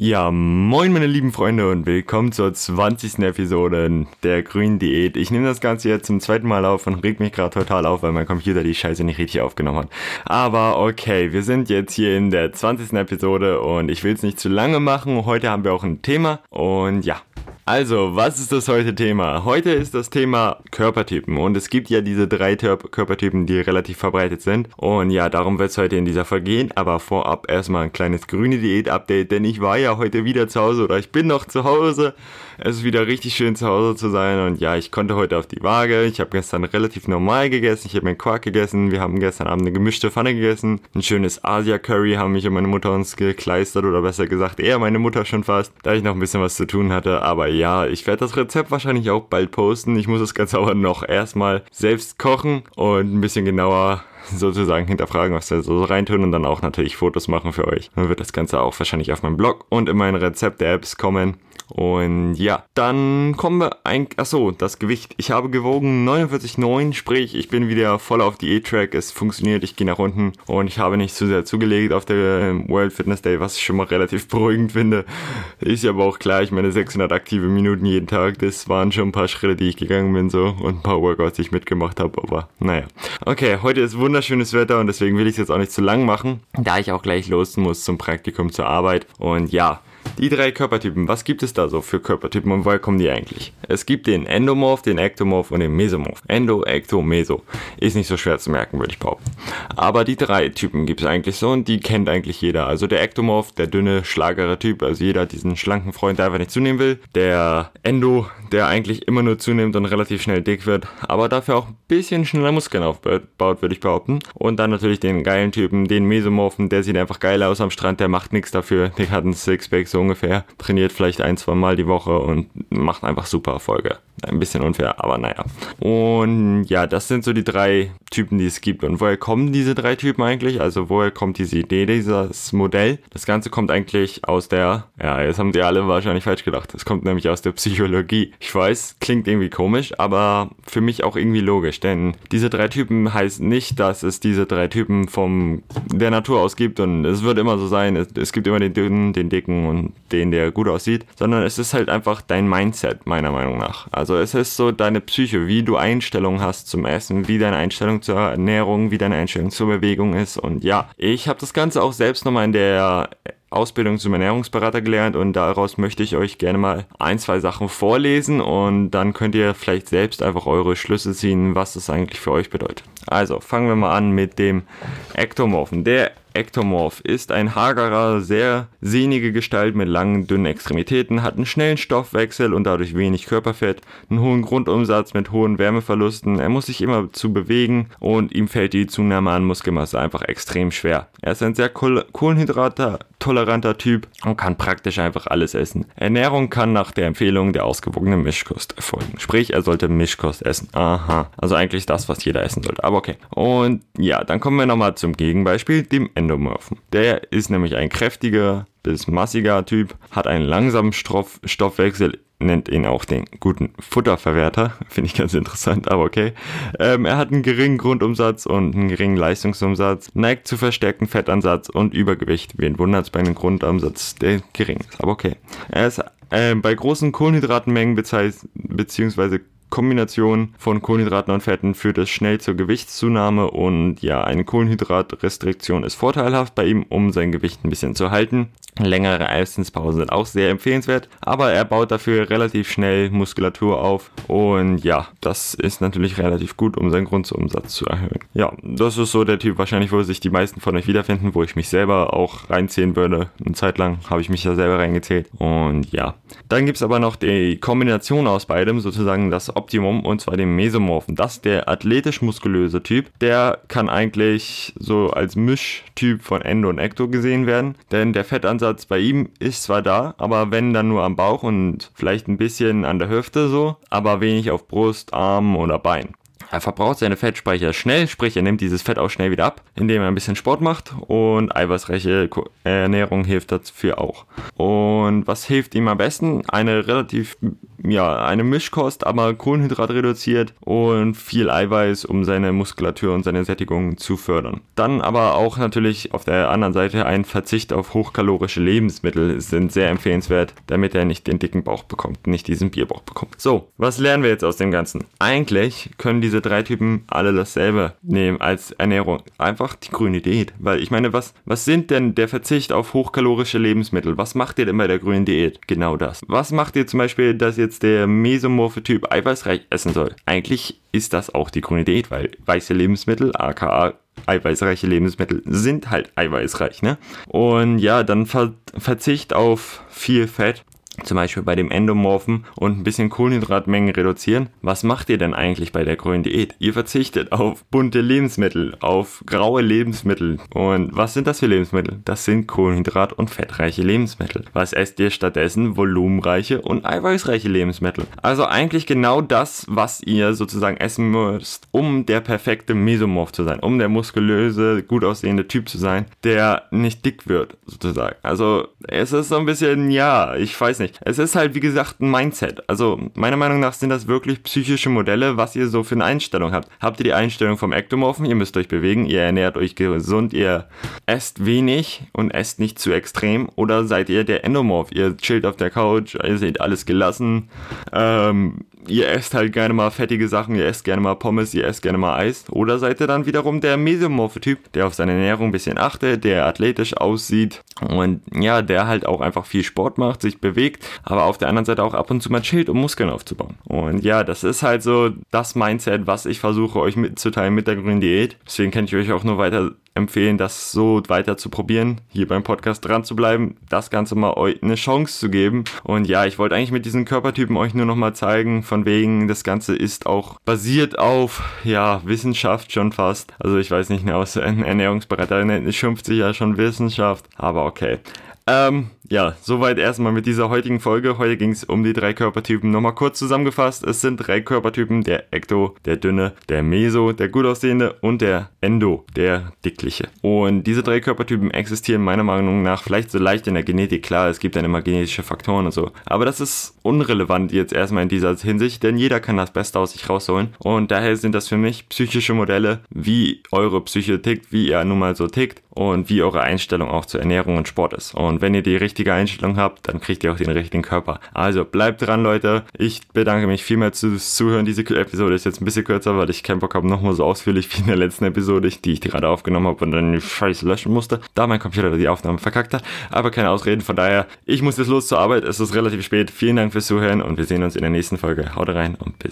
Ja, moin meine lieben Freunde und willkommen zur 20. Episode der Grünen Diät. Ich nehme das Ganze jetzt zum zweiten Mal auf und reg mich gerade total auf, weil mein Computer die Scheiße nicht richtig aufgenommen hat. Aber okay, wir sind jetzt hier in der 20. Episode und ich will es nicht zu lange machen. Heute haben wir auch ein Thema und ja, also, was ist das heute Thema? Heute ist das Thema Körpertypen und es gibt ja diese drei Körpertypen, die relativ verbreitet sind. Und ja, darum wird es heute in dieser Folge gehen. Aber vorab erstmal ein kleines grüne Diät-Update, denn ich war ja heute wieder zu Hause oder ich bin noch zu Hause. Es ist wieder richtig schön zu Hause zu sein und ja, ich konnte heute auf die Waage. Ich habe gestern relativ normal gegessen. Ich habe meinen Quark gegessen. Wir haben gestern Abend eine gemischte Pfanne gegessen. Ein schönes Asia-Curry haben mich und meine Mutter uns gekleistert oder besser gesagt eher meine Mutter schon fast, da ich noch ein bisschen was zu tun hatte. Aber ja, ich werde das Rezept wahrscheinlich auch bald posten. Ich muss das Ganze aber noch erstmal selbst kochen und ein bisschen genauer sozusagen hinterfragen, was wir so reintun und dann auch natürlich Fotos machen für euch. Dann wird das Ganze auch wahrscheinlich auf meinem Blog und in meinen Rezept-Apps kommen. Und ja, dann kommen wir ein, achso, das Gewicht. Ich habe gewogen 49,9, sprich, ich bin wieder voll auf Diät-Track. Es funktioniert, ich gehe nach unten und ich habe nicht zu sehr zugelegt auf der ähm, World Fitness Day, was ich schon mal relativ beruhigend finde. Ist aber auch klar, ich meine 600 aktive Minuten jeden Tag, das waren schon ein paar Schritte, die ich gegangen bin so und ein paar Workouts, die ich mitgemacht habe, aber naja. Okay, heute ist wunderschönes Wetter und deswegen will ich es jetzt auch nicht zu lang machen, da ich auch gleich los muss zum Praktikum zur Arbeit und ja, die drei Körpertypen, was gibt es da so für Körpertypen und woher kommen die eigentlich? Es gibt den Endomorph, den Ektomorph und den Mesomorph. Endo, Ekto, Meso. Ist nicht so schwer zu merken, würde ich behaupten. Aber die drei Typen gibt es eigentlich so und die kennt eigentlich jeder. Also der Ektomorph, der dünne, schlagere Typ, also jeder diesen schlanken Freund, der einfach nicht zunehmen will. Der Endo, der eigentlich immer nur zunimmt und relativ schnell dick wird, aber dafür auch ein bisschen schneller Muskeln aufbaut, würde ich behaupten. Und dann natürlich den geilen Typen, den Mesomorphen, der sieht einfach geil aus am Strand, der macht nichts dafür, der hat ein Sixpack so ungefähr, trainiert vielleicht ein, zwei Mal die Woche und macht einfach super Erfolge. Ein bisschen unfair, aber naja. Und ja, das sind so die drei Typen, die es gibt. Und woher kommen diese drei Typen eigentlich? Also woher kommt diese Idee, dieses Modell? Das Ganze kommt eigentlich aus der, ja, jetzt haben sie alle wahrscheinlich falsch gedacht. Es kommt nämlich aus der Psychologie. Ich weiß, klingt irgendwie komisch, aber für mich auch irgendwie logisch, denn diese drei Typen heißt nicht, dass es diese drei Typen vom der Natur aus gibt und es wird immer so sein, es, es gibt immer den dünnen, den dicken und den, der gut aussieht, sondern es ist halt einfach dein Mindset, meiner Meinung nach. Also es ist so deine Psyche, wie du Einstellungen hast zum Essen, wie deine Einstellung zur Ernährung, wie deine Einstellung zur Bewegung ist. Und ja, ich habe das Ganze auch selbst nochmal in der Ausbildung zum Ernährungsberater gelernt und daraus möchte ich euch gerne mal ein, zwei Sachen vorlesen und dann könnt ihr vielleicht selbst einfach eure Schlüsse ziehen, was das eigentlich für euch bedeutet. Also fangen wir mal an mit dem Ektomorphen. Der Ektomorph ist ein hagerer, sehr sehnige Gestalt mit langen, dünnen Extremitäten, hat einen schnellen Stoffwechsel und dadurch wenig Körperfett, einen hohen Grundumsatz mit hohen Wärmeverlusten, er muss sich immer zu bewegen und ihm fällt die Zunahme an Muskelmasse einfach extrem schwer. Er ist ein sehr kohlenhydratoleranter Typ und kann praktisch einfach alles essen. Ernährung kann nach der Empfehlung der ausgewogenen Mischkost erfolgen. Sprich, er sollte Mischkost essen. Aha. Also eigentlich das, was jeder essen sollte. Aber okay. Und ja, dann kommen wir nochmal zum Gegenbeispiel, dem Endomorphen. Der ist nämlich ein kräftiger bis massiger Typ, hat einen langsamen Stoff Stoffwechsel, nennt ihn auch den guten Futterverwerter. Finde ich ganz interessant, aber okay. Ähm, er hat einen geringen Grundumsatz und einen geringen Leistungsumsatz, neigt zu verstärkten Fettansatz und Übergewicht. Wen wundert es bei einem Grundumsatz, der gering ist, aber okay. Er ist äh, bei großen Kohlenhydratenmengen beziehungsweise Kombination von Kohlenhydraten und Fetten führt es schnell zur Gewichtszunahme und ja, eine Kohlenhydratrestriktion ist vorteilhaft bei ihm, um sein Gewicht ein bisschen zu halten. Längere Essenspausen sind auch sehr empfehlenswert, aber er baut dafür relativ schnell Muskulatur auf und ja, das ist natürlich relativ gut, um seinen Grundumsatz zu erhöhen. Ja, das ist so der Typ wahrscheinlich, wo sich die meisten von euch wiederfinden, wo ich mich selber auch reinziehen würde. Eine Zeit lang habe ich mich da selber reingezählt und ja. Dann gibt es aber noch die Kombination aus beidem, sozusagen das Optimum und zwar den Mesomorphen. Das ist der athletisch-muskulöse Typ. Der kann eigentlich so als Mischtyp von Endo und Ecto gesehen werden, denn der Fettansatz bei ihm ist zwar da, aber wenn dann nur am Bauch und vielleicht ein bisschen an der Hüfte so, aber wenig auf Brust, Arm oder Bein. Er verbraucht seine Fettspeicher schnell, sprich er nimmt dieses Fett auch schnell wieder ab, indem er ein bisschen Sport macht und eiweißreiche Ernährung hilft dafür auch. Und was hilft ihm am besten? Eine relativ ja, eine Mischkost, aber Kohlenhydrat reduziert und viel Eiweiß, um seine Muskulatur und seine Sättigung zu fördern. Dann aber auch natürlich auf der anderen Seite ein Verzicht auf hochkalorische Lebensmittel sind sehr empfehlenswert, damit er nicht den dicken Bauch bekommt, nicht diesen Bierbauch bekommt. So, was lernen wir jetzt aus dem Ganzen? Eigentlich können diese drei Typen alle dasselbe nehmen als Ernährung. Einfach die grüne Diät. Weil ich meine, was, was sind denn der Verzicht auf hochkalorische Lebensmittel? Was macht ihr denn bei der grünen Diät? Genau das. Was macht ihr zum Beispiel, dass jetzt der mesomorphe Typ eiweißreich essen soll? Eigentlich ist das auch die grüne Diät, weil weiße Lebensmittel, aka eiweißreiche Lebensmittel sind halt eiweißreich, ne? Und ja, dann Ver Verzicht auf viel Fett zum Beispiel bei dem Endomorphen und ein bisschen Kohlenhydratmengen reduzieren. Was macht ihr denn eigentlich bei der grünen Diät? Ihr verzichtet auf bunte Lebensmittel, auf graue Lebensmittel. Und was sind das für Lebensmittel? Das sind Kohlenhydrat- und fettreiche Lebensmittel. Was esst ihr stattdessen? Volumenreiche und eiweißreiche Lebensmittel. Also eigentlich genau das, was ihr sozusagen essen müsst, um der perfekte Mesomorph zu sein, um der muskulöse, gut aussehende Typ zu sein, der nicht dick wird, sozusagen. Also es ist so ein bisschen, ja, ich weiß nicht nicht. Es ist halt, wie gesagt, ein Mindset. Also, meiner Meinung nach sind das wirklich psychische Modelle, was ihr so für eine Einstellung habt. Habt ihr die Einstellung vom Ektomorphen? Ihr müsst euch bewegen, ihr ernährt euch gesund, ihr esst wenig und esst nicht zu extrem. Oder seid ihr der Endomorph? Ihr chillt auf der Couch, ihr seht alles gelassen. Ähm, ihr esst halt gerne mal fettige Sachen, ihr esst gerne mal Pommes, ihr esst gerne mal Eis. Oder seid ihr dann wiederum der mesomorphe Typ, der auf seine Ernährung ein bisschen achtet, der athletisch aussieht und ja, der halt auch einfach viel Sport macht, sich bewegt, aber auf der anderen Seite auch ab und zu mal chillt, um Muskeln aufzubauen. Und ja, das ist halt so das Mindset, was ich versuche euch mitzuteilen mit der grünen Diät. Deswegen kann ich euch auch nur weiter empfehlen, das so weiter zu probieren, hier beim Podcast dran zu bleiben, das Ganze mal euch eine Chance zu geben. Und ja, ich wollte eigentlich mit diesen Körpertypen euch nur noch mal zeigen, von wegen, das Ganze ist auch basiert auf, ja, Wissenschaft schon fast. Also ich weiß nicht, ein Ernährungsberater schimpft sich ja schon Wissenschaft, aber okay. Ähm, ja, soweit erstmal mit dieser heutigen Folge. Heute ging es um die drei Körpertypen. Nochmal kurz zusammengefasst. Es sind drei Körpertypen. Der Ekto, der Dünne, der Meso, der gut aussehende und der Endo, der Dickliche. Und diese drei Körpertypen existieren meiner Meinung nach vielleicht so leicht in der Genetik. Klar, es gibt dann immer genetische Faktoren und so. Aber das ist unrelevant jetzt erstmal in dieser Hinsicht, denn jeder kann das Beste aus sich rausholen. Und daher sind das für mich psychische Modelle, wie eure Psyche tickt, wie ihr nun mal so tickt und wie eure Einstellung auch zur Ernährung und Sport ist. Und wenn ihr die richtige Einstellung habt, dann kriegt ihr auch den richtigen Körper. Also bleibt dran, Leute. Ich bedanke mich vielmals fürs Zuhören. Diese Episode ist jetzt ein bisschen kürzer, weil ich keinen Bock habe, nochmal so ausführlich wie in der letzten Episode, die ich gerade aufgenommen habe und dann die Scheiße löschen musste, da mein Computer die Aufnahme verkackt hat. Aber keine Ausreden, von daher, ich muss jetzt los zur Arbeit. Es ist relativ spät. Vielen Dank fürs Zuhören und wir sehen uns in der nächsten Folge. Haut rein und bis